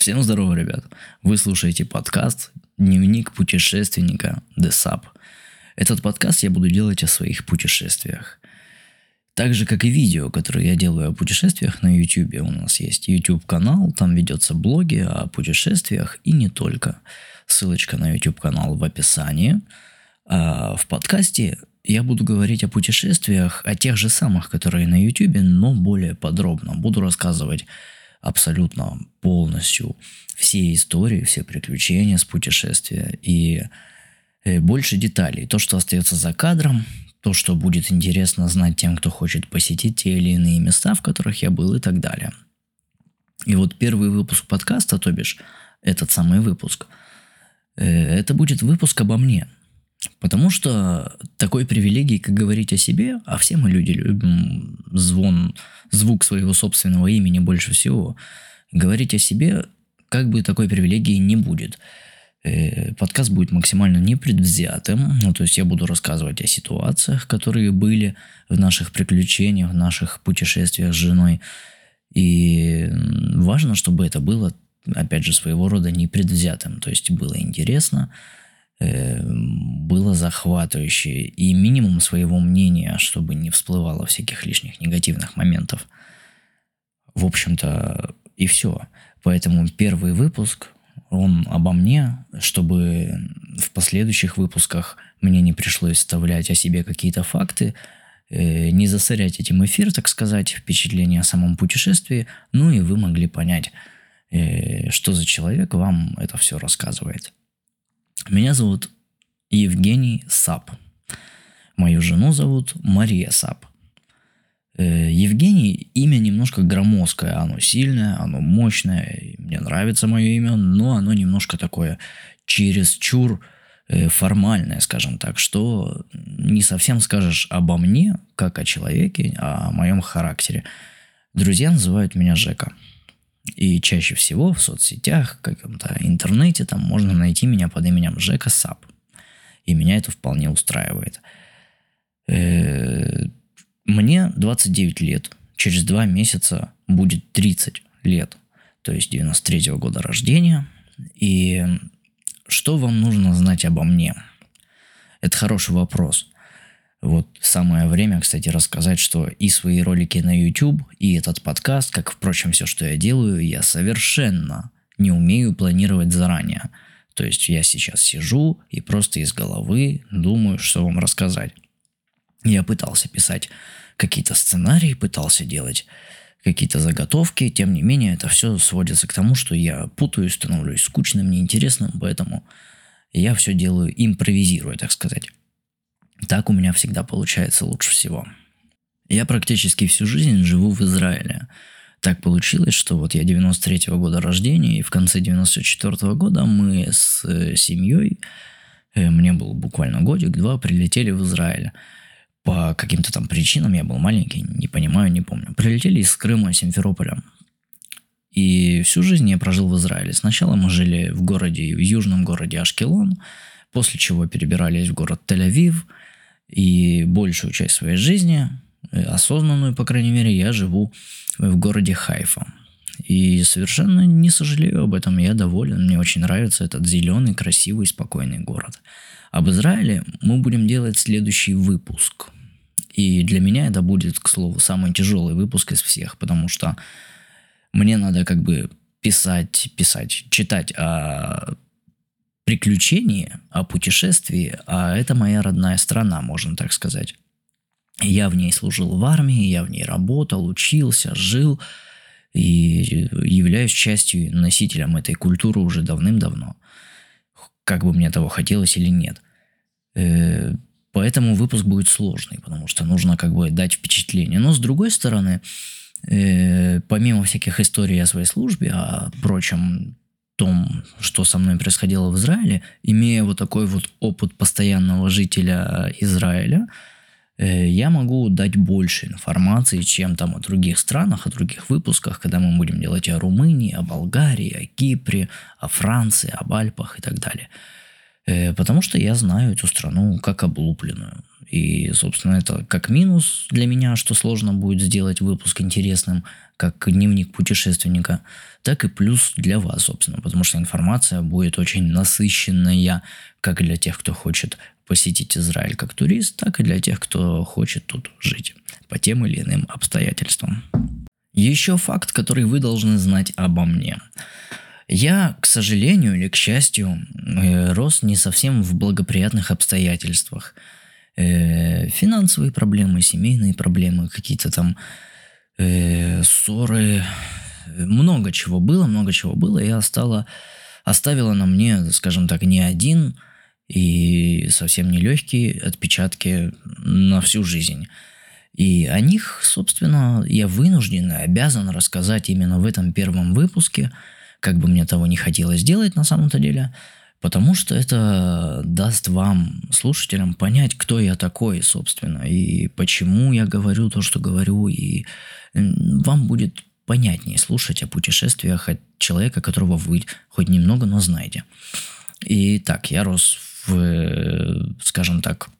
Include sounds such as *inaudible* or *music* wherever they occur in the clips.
Всем здорово, ребят. Вы слушаете подкаст «Дневник путешественника DESAP». Этот подкаст я буду делать о своих путешествиях. Так же, как и видео, которые я делаю о путешествиях на YouTube. У нас есть YouTube-канал, там ведется блоги о путешествиях и не только. Ссылочка на YouTube-канал в описании. А в подкасте я буду говорить о путешествиях, о тех же самых, которые на YouTube, но более подробно. Буду рассказывать абсолютно полностью все истории, все приключения с путешествия и э, больше деталей. То, что остается за кадром, то, что будет интересно знать тем, кто хочет посетить те или иные места, в которых я был и так далее. И вот первый выпуск подкаста, то бишь этот самый выпуск, э, это будет выпуск обо мне – Потому что такой привилегии, как говорить о себе, а все мы люди любим звон, звук своего собственного имени больше всего, говорить о себе как бы такой привилегии не будет. Э, подкаст будет максимально непредвзятым, ну, то есть я буду рассказывать о ситуациях, которые были в наших приключениях, в наших путешествиях с женой. И важно, чтобы это было, опять же, своего рода непредвзятым, то есть было интересно, было захватывающе и минимум своего мнения, чтобы не всплывало всяких лишних негативных моментов. В общем-то, и все. Поэтому первый выпуск, он обо мне, чтобы в последующих выпусках мне не пришлось вставлять о себе какие-то факты, э, не засорять этим эфир, так сказать, впечатление о самом путешествии, ну и вы могли понять, э, что за человек вам это все рассказывает. Меня зовут Евгений Сап. Мою жену зовут Мария Сап. Э, Евгений имя немножко громоздкое, оно сильное, оно мощное, мне нравится мое имя, но оно немножко такое чересчур э, формальное, скажем так, что не совсем скажешь обо мне, как о человеке, а о моем характере. Друзья называют меня Жека. И чаще всего в соцсетях, каком-то интернете там можно найти меня под именем Жека Сап. И меня это вполне устраивает. Э, мне 29 лет. Через два месяца будет 30 лет. То есть 93 -го года рождения. И что вам нужно знать обо мне? Это хороший вопрос. Вот самое время, кстати, рассказать, что и свои ролики на YouTube, и этот подкаст, как, впрочем, все, что я делаю, я совершенно не умею планировать заранее. То есть я сейчас сижу и просто из головы думаю, что вам рассказать. Я пытался писать какие-то сценарии, пытался делать какие-то заготовки, тем не менее это все сводится к тому, что я путаюсь, становлюсь скучным, неинтересным, поэтому я все делаю импровизируя, так сказать. Так у меня всегда получается лучше всего. Я практически всю жизнь живу в Израиле. Так получилось, что вот я 93-го года рождения, и в конце 94-го года мы с э, семьей, э, мне был буквально годик-два, прилетели в Израиль. По каким-то там причинам, я был маленький, не понимаю, не помню. Прилетели из Крыма, Симферополя. И всю жизнь я прожил в Израиле. Сначала мы жили в городе, в южном городе Ашкелон, после чего перебирались в город Тель-Авив – и большую часть своей жизни, э, осознанную, по крайней мере, я живу в городе Хайфа. И совершенно не сожалею об этом, я доволен, мне очень нравится этот зеленый, красивый, спокойный город. Об Израиле мы будем делать следующий выпуск. И для меня это будет, к слову, самый тяжелый выпуск из всех, потому что мне надо как бы писать, писать, читать о приключении, о путешествии, а это моя родная страна, можно так сказать. Я в ней служил в армии, я в ней работал, учился, жил и являюсь частью носителем этой культуры уже давным-давно. Как бы мне того хотелось или нет. Э, поэтому выпуск будет сложный, потому что нужно как бы дать впечатление. Но с другой стороны, э, помимо всяких историй о своей службе, о прочем том, что со мной происходило в Израиле, имея вот такой вот опыт постоянного жителя Израиля, э, я могу дать больше информации, чем там о других странах, о других выпусках, когда мы будем делать о Румынии, о Болгарии, о Кипре, о Франции, об Альпах и так далее. Э, потому что я знаю эту страну как облупленную. И, собственно, это как минус для меня, что сложно будет сделать выпуск интересным, как дневник путешественника, так и плюс для вас, собственно, потому что информация будет очень насыщенная, как для тех, кто хочет посетить Израиль как турист, так и для тех, кто хочет тут жить по тем или иным обстоятельствам. Еще факт, который вы должны знать обо мне. Я, к сожалению или к счастью, э, рос не совсем в благоприятных обстоятельствах. Э, финансовые проблемы, семейные проблемы, какие-то там э, ссоры, много чего было, много чего было. Я стала, оставила на мне, скажем так, не один и совсем не легкие отпечатки на всю жизнь. И о них, собственно, я вынужден и обязан рассказать именно в этом первом выпуске – как бы мне того не хотелось делать на самом-то деле, потому что это даст вам, слушателям, понять, кто я такой, собственно, и почему я говорю то, что говорю, и вам будет понятнее слушать о путешествиях от человека, которого вы хоть немного, но знаете. И так, я рос в, скажем так,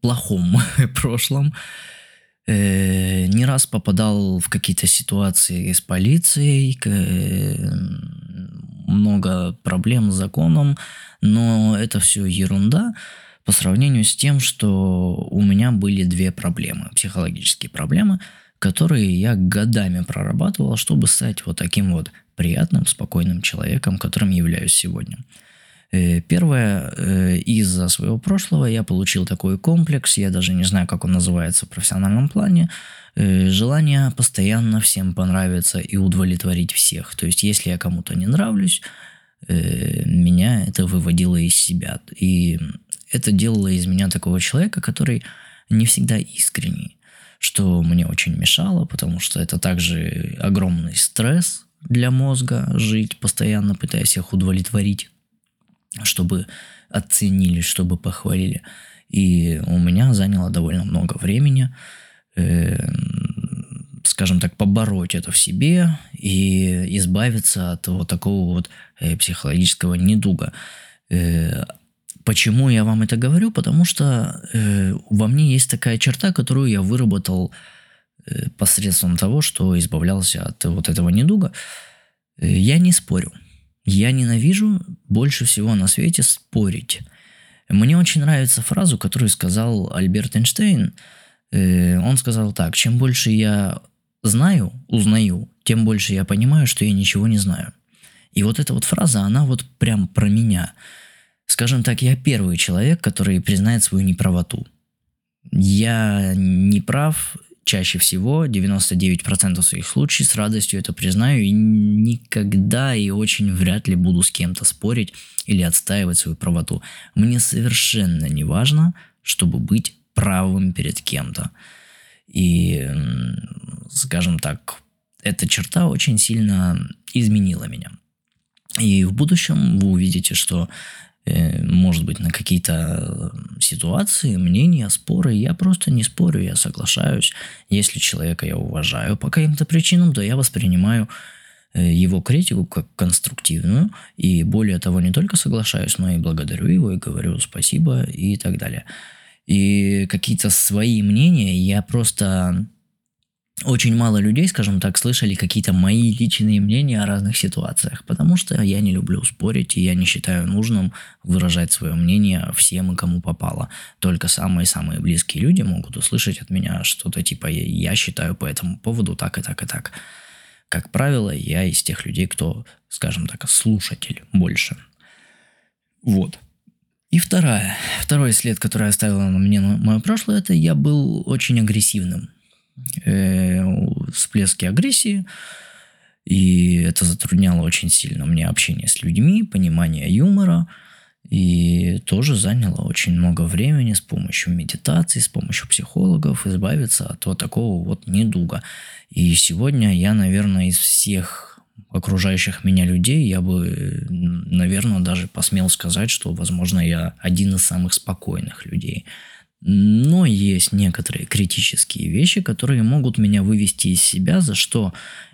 плохом *laughs* прошлом, э, не раз попадал в какие-то ситуации с полицией, э, много проблем с законом, но это все ерунда по сравнению с тем, что у меня были две проблемы, психологические проблемы, которые я годами прорабатывал, чтобы стать вот таким вот приятным, спокойным человеком, которым являюсь сегодня. Э, первое, э, из-за своего прошлого я получил такой комплекс, я даже не знаю, как он называется в профессиональном плане, э, желание постоянно всем понравиться и удовлетворить всех. То есть, если я кому-то не нравлюсь, меня это выводило из себя. И это делало из меня такого человека, который не всегда искренний, что мне очень мешало, потому что это также огромный стресс для мозга жить, постоянно пытаясь их удовлетворить чтобы оценили, чтобы похвалили. И у меня заняло довольно много времени, э, скажем так, побороть это в себе и избавиться от вот такого вот э, психологического недуга. Э, почему я вам это говорю? Потому что э, во мне есть такая черта, которую я выработал э, посредством того, что избавлялся от вот этого недуга. Э, я не спорю. Я ненавижу больше всего на свете спорить. Мне очень нравится фразу, которую сказал Альберт Эйнштейн. Э, он сказал так, чем больше я знаю, узнаю, тем больше я понимаю, что я ничего не знаю. И вот эта вот фраза, она вот прям про меня. Скажем так, я первый человек, который признает свою неправоту. Я не прав, чаще всего, 99% своих случаев, с радостью это признаю и никогда и очень вряд ли буду с кем-то спорить или отстаивать свою правоту. Мне совершенно не важно, чтобы быть правым перед кем-то. И, скажем так, эта черта очень сильно изменила меня. И в будущем вы увидите, что может быть, на какие-то э, ситуации, мнения, споры. Я просто не спорю, я соглашаюсь. Если человека я уважаю по каким-то причинам, то я воспринимаю э, его критику как конструктивную. И более того, не только соглашаюсь, но и благодарю его и говорю спасибо и так далее. И какие-то свои мнения я просто очень мало людей, скажем так, слышали какие-то мои личные мнения о разных ситуациях, потому что я не люблю спорить, и я не считаю нужным выражать свое мнение всем и кому попало. Только самые-самые близкие люди могут услышать от меня что-то типа «я считаю по этому поводу так и так и так». Как правило, я из тех людей, кто, скажем так, слушатель больше. Вот. И вторая, второй след, который оставил на мне мое прошлое, это я был очень агрессивным э, всплески агрессии, и это затрудняло очень сильно мне общение с людьми, понимание юмора, и тоже заняло очень много времени с помощью медитации, с помощью психологов избавиться от вот такого вот недуга. И сегодня я, наверное, из всех окружающих меня людей, я бы, наверное, даже посмел сказать, что, возможно, я один из самых спокойных людей. Но есть некоторые критические вещи, которые могут меня вывести из себя, за что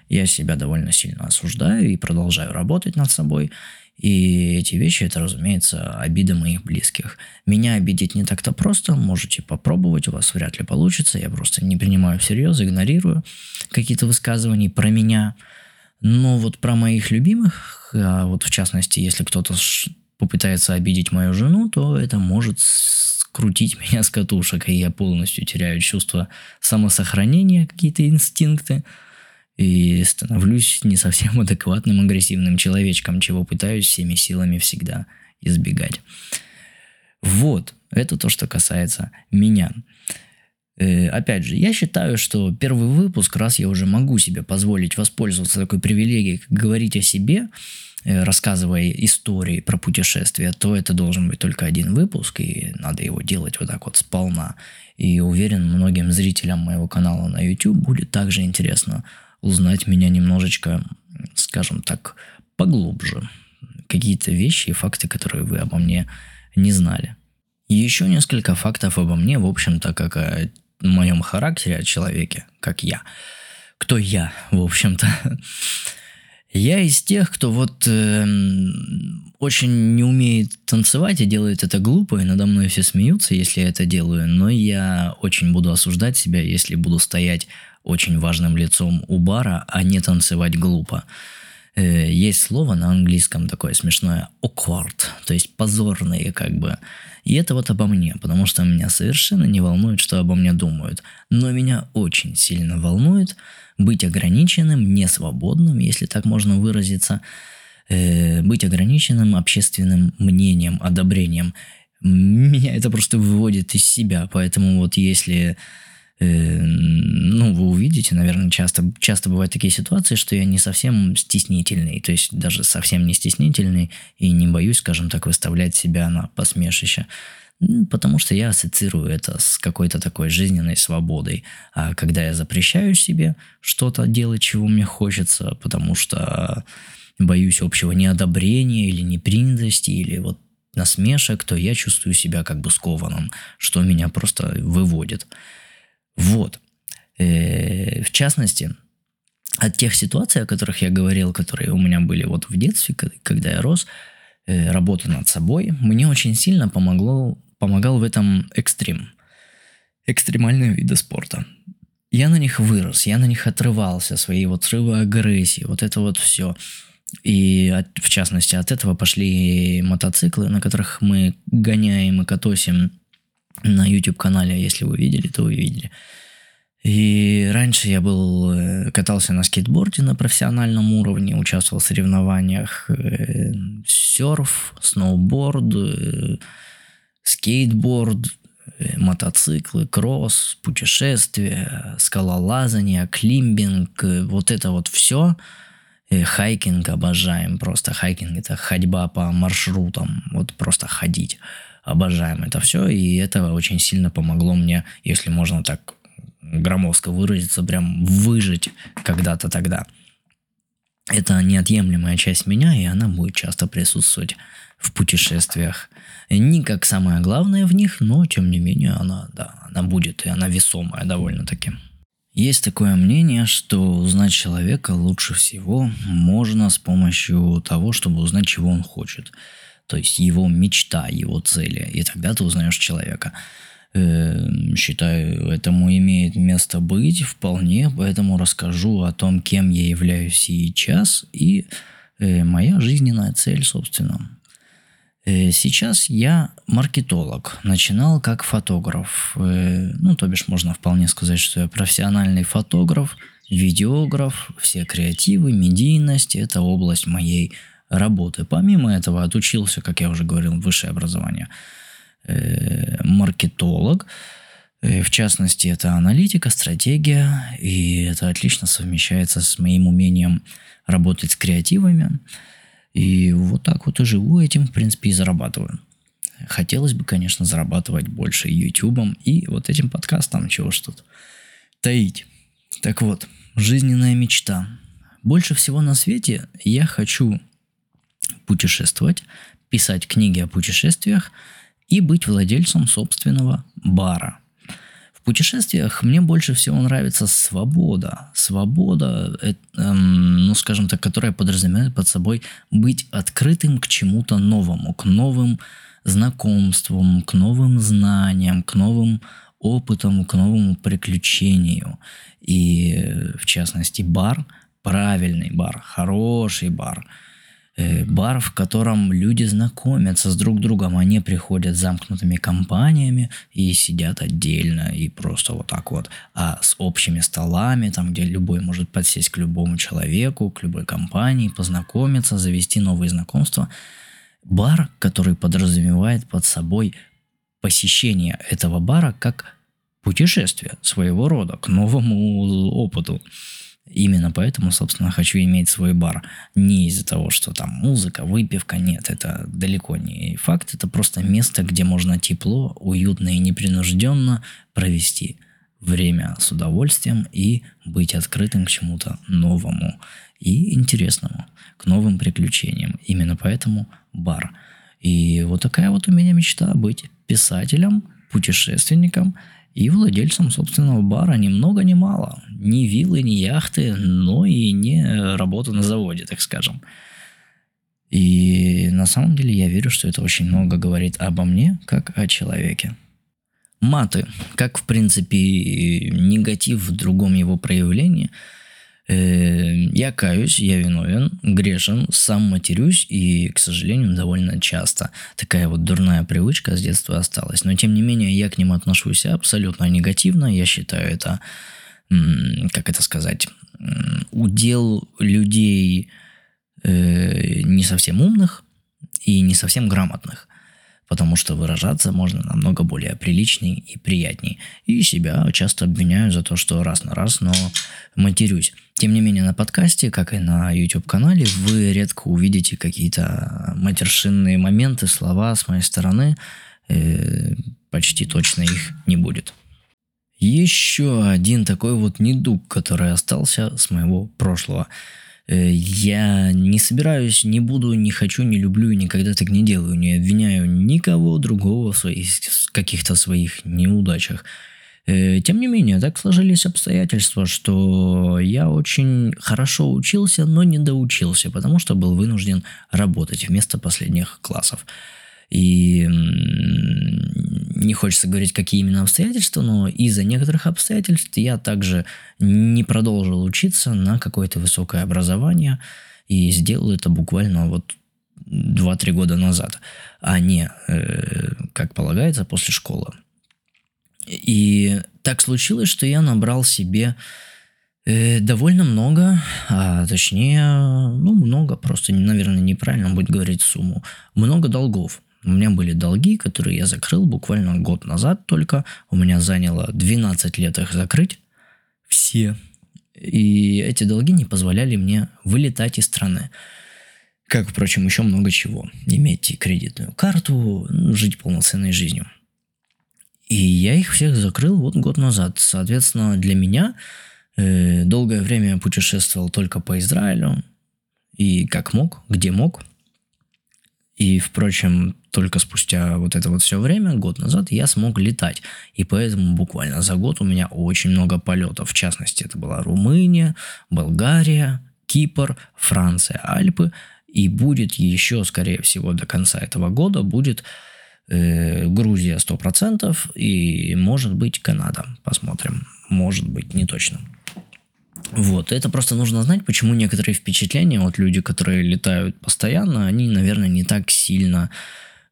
я себя довольно сильно осуждаю и продолжаю работать над собой. И эти вещи, это, разумеется, обиды моих близких. Меня обидеть не так-то просто, можете попробовать, у вас вряд ли получится. Я просто не принимаю всерьез, игнорирую какие-то высказывания про меня. Но вот про моих любимых, а вот в частности, если кто-то попытается обидеть мою жену, то это может скрутить меня с катушек, и я полностью теряю чувство самосохранения, какие-то инстинкты и становлюсь не совсем *laughs* адекватным агрессивным человечком, чего пытаюсь всеми силами всегда избегать. Вот, это то, что касается меня. Э, опять же, я считаю, что первый выпуск, раз я уже могу себе позволить воспользоваться такой привилегией, как говорить о себе, рассказывая истории про путешествия, то это должен быть только один выпуск, и надо его делать вот так вот сполна. И уверен, многим зрителям моего канала на YouTube будет также интересно узнать меня немножечко, скажем так, поглубже. Какие-то вещи и факты, которые вы обо мне не знали. Еще несколько фактов обо мне, в общем-то, как о моем характере, о человеке, как я. Кто я, в общем-то. Я из тех, кто вот э, очень не умеет танцевать и делает это глупо, и надо мной все смеются, если я это делаю, но я очень буду осуждать себя, если буду стоять очень важным лицом у бара, а не танцевать глупо. Э, есть слово на английском такое смешное awkward, то есть позорные как бы. И это вот обо мне, потому что меня совершенно не волнует, что обо мне думают. Но меня очень сильно волнует быть ограниченным, несвободным, если так можно выразиться, э, быть ограниченным общественным мнением, одобрением. Меня это просто выводит из себя, поэтому вот если ну, вы увидите, наверное, часто, часто бывают такие ситуации, что я не совсем стеснительный, то есть даже совсем не стеснительный и не боюсь, скажем так, выставлять себя на посмешище. Потому что я ассоциирую это с какой-то такой жизненной свободой. А когда я запрещаю себе что-то делать, чего мне хочется, потому что боюсь общего неодобрения или непринятости, или вот насмешек, то я чувствую себя как бы скованным, что меня просто выводит. Вот. Э, в частности, от тех ситуаций, о которых я говорил, которые у меня были вот в детстве, когда я рос, э, работа над собой, мне очень сильно помогло, помогал в этом экстрим. Экстремальные виды спорта. Я на них вырос, я на них отрывался, свои вот срывы агрессии, вот это вот все. И от, в частности от этого пошли мотоциклы, на которых мы гоняем и катосим на YouTube-канале, если вы видели, то вы видели. И раньше я был, э, катался на скейтборде на профессиональном уровне, участвовал в соревнованиях э, серф, сноуборд, э, скейтборд, мотоциклы, кросс, путешествия, скалолазание, climbing, вот это вот все. Хайкинг обожаем, просто хайкинг это ходьба по маршрутам, вот просто ходить обожаем это все, и это очень сильно помогло мне, если можно так громоздко выразиться, прям выжить когда-то тогда. Это неотъемлемая часть меня, и она будет часто присутствовать в путешествиях. Не как самое главное в них, но тем не менее она, да, она будет, и она весомая довольно-таки. Есть такое мнение, что узнать человека лучше всего можно с помощью того, чтобы узнать, чего он хочет то есть его мечта, его цели, и тогда ты узнаешь человека. Эм, считаю, этому имеет место быть вполне, поэтому расскажу о том, кем я являюсь сейчас и э, моя жизненная цель, собственно. Э, сейчас я маркетолог. Начинал как фотограф. Э, ну, то бишь, можно вполне сказать, что я профессиональный фотограф, видеограф, все креативы, медийность – это область моей работы. Помимо этого отучился, как я уже говорил, высшее образование э, маркетолог. Э, в частности, это аналитика, стратегия, и это отлично совмещается с моим умением работать с креативами. И вот так вот и живу этим, в принципе, и зарабатываю. Хотелось бы, конечно, зарабатывать больше ютубом и вот этим подкастом, чего ж тут таить. Так вот, жизненная мечта. Больше всего на свете я хочу путешествовать, писать книги о путешествиях и быть владельцем собственного бара. В путешествиях мне больше всего нравится свобода. Свобода, эм, ну, скажем так, которая подразумевает под собой быть открытым к чему-то новому, к новым знакомствам, к новым знаниям, к новым опытам, к новому приключению. И, в частности, бар, правильный бар, хороший бар – бар, в котором люди знакомятся с друг другом, они приходят замкнутыми компаниями и сидят отдельно и просто вот так вот, а с общими столами, там, где любой может подсесть к любому человеку, к любой компании, познакомиться, завести новые знакомства. Бар, который подразумевает под собой посещение этого бара как путешествие своего рода к новому опыту. Именно поэтому, собственно, хочу иметь свой бар. Не из-за того, что там музыка, выпивка, нет, это далеко не факт. Это просто место, где можно тепло, уютно и непринужденно провести время с удовольствием и быть открытым к чему-то новому и интересному, к новым приключениям. Именно поэтому бар. И вот такая вот у меня мечта быть писателем, путешественником – и владельцем собственного бара ни много ни мало. Ни виллы, ни яхты, но и не работа на заводе, так скажем. И на самом деле я верю, что это очень много говорит обо мне, как о человеке. Маты, как в принципе негатив в другом его проявлении – Э, я каюсь, я виновен, грешен, сам матерюсь и, к сожалению, довольно часто. Такая вот дурная привычка с детства осталась. Но, тем не менее, я к ним отношусь абсолютно негативно. Я считаю это, как это сказать, удел людей э, не совсем умных и не совсем грамотных потому что выражаться можно намного более приличней и приятней. И себя часто обвиняю за то, что раз на раз, но матерюсь. Тем не менее, на подкасте, как и на YouTube-канале, вы редко увидите какие-то матершинные моменты, слова с моей стороны. Э, почти точно их не будет. Еще один такой вот недуг, который остался с моего прошлого – я не собираюсь, не буду, не хочу, не люблю и никогда так не делаю. Не обвиняю никого другого в своих каких-то своих неудачах. Э, тем не менее, так сложились обстоятельства, что я очень хорошо учился, но не доучился, потому что был вынужден работать вместо последних классов. И не хочется говорить, какие именно обстоятельства, но из-за некоторых обстоятельств я также не продолжил учиться на какое-то высокое образование и сделал это буквально вот 2-3 года назад, а не, э, как полагается, после школы. И так случилось, что я набрал себе э, довольно много, а точнее, ну, много, просто, наверное, неправильно будет говорить сумму, много долгов. У меня были долги, которые я закрыл буквально год назад только. У меня заняло 12 лет их закрыть. Все. И эти долги не позволяли мне вылетать из страны. Как, впрочем, еще много чего. Иметь кредитную карту, жить полноценной жизнью. И я их всех закрыл вот год назад. Соответственно, для меня э, долгое время я путешествовал только по Израилю. И как мог, где мог – и, впрочем, только спустя вот это вот все время, год назад, я смог летать. И поэтому буквально за год у меня очень много полетов. В частности, это была Румыния, Болгария, Кипр, Франция, Альпы. И будет еще, скорее всего, до конца этого года будет э, Грузия 100% и, может быть, Канада. Посмотрим. Может быть, не точно. Вот, это просто нужно знать, почему некоторые впечатления, вот люди, которые летают постоянно, они, наверное, не так сильно,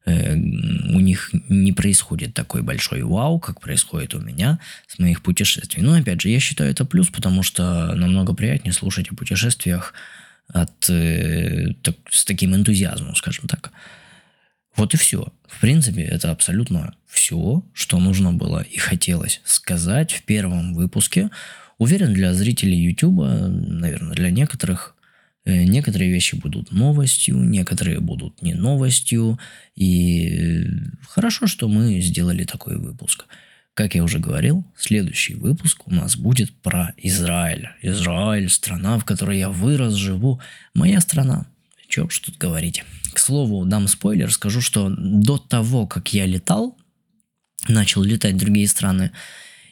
э, у них не происходит такой большой вау, как происходит у меня с моих путешествий. Но, опять же, я считаю это плюс, потому что намного приятнее слушать о путешествиях от, э, так, с таким энтузиазмом, скажем так. Вот и все. В принципе, это абсолютно все, что нужно было и хотелось сказать в первом выпуске. Уверен, для зрителей YouTube, наверное, для некоторых э, некоторые вещи будут новостью, некоторые будут не новостью. И хорошо, что мы сделали такой выпуск. Как я уже говорил, следующий выпуск у нас будет про Израиль. Израиль – страна, в которой я вырос, живу. Моя страна. Че уж тут говорить. К слову, дам спойлер, скажу, что до того, как я летал, начал летать в другие страны,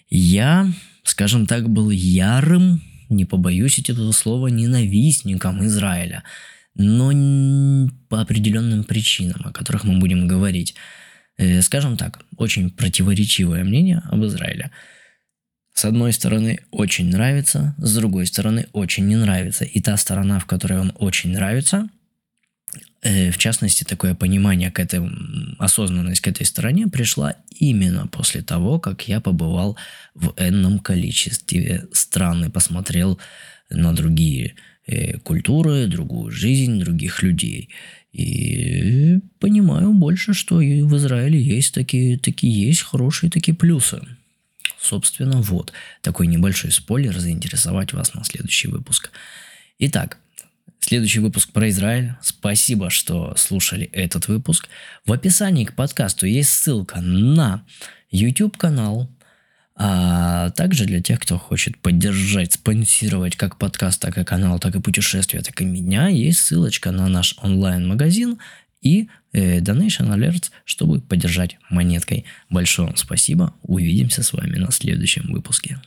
Я, скажем так, был ярым, не побоюсь этого слова, ненавистником Израиля. Но по определенным причинам, о которых мы будем говорить. Э, скажем так, очень противоречивое мнение об Израиле. С одной стороны, очень нравится, с другой стороны, очень не нравится. И та сторона, в которой он очень нравится, в частности, такое понимание к этой, осознанность к этой стороне пришла именно после того, как я побывал в энном количестве стран и посмотрел на другие э, культуры, другую жизнь, других людей. И понимаю больше, что и в Израиле есть такие, такие есть хорошие такие плюсы. Собственно, вот такой небольшой спойлер заинтересовать вас на следующий выпуск. Итак, следующий выпуск про Израиль. Спасибо, что слушали этот выпуск. В описании к подкасту есть ссылка на YouTube канал, а также для тех, кто хочет поддержать, спонсировать как подкаст, так и канал, так и путешествия, так и меня, есть ссылочка на наш онлайн-магазин и э, Donation Alerts, чтобы поддержать монеткой. Большое вам спасибо. Увидимся с вами на следующем выпуске.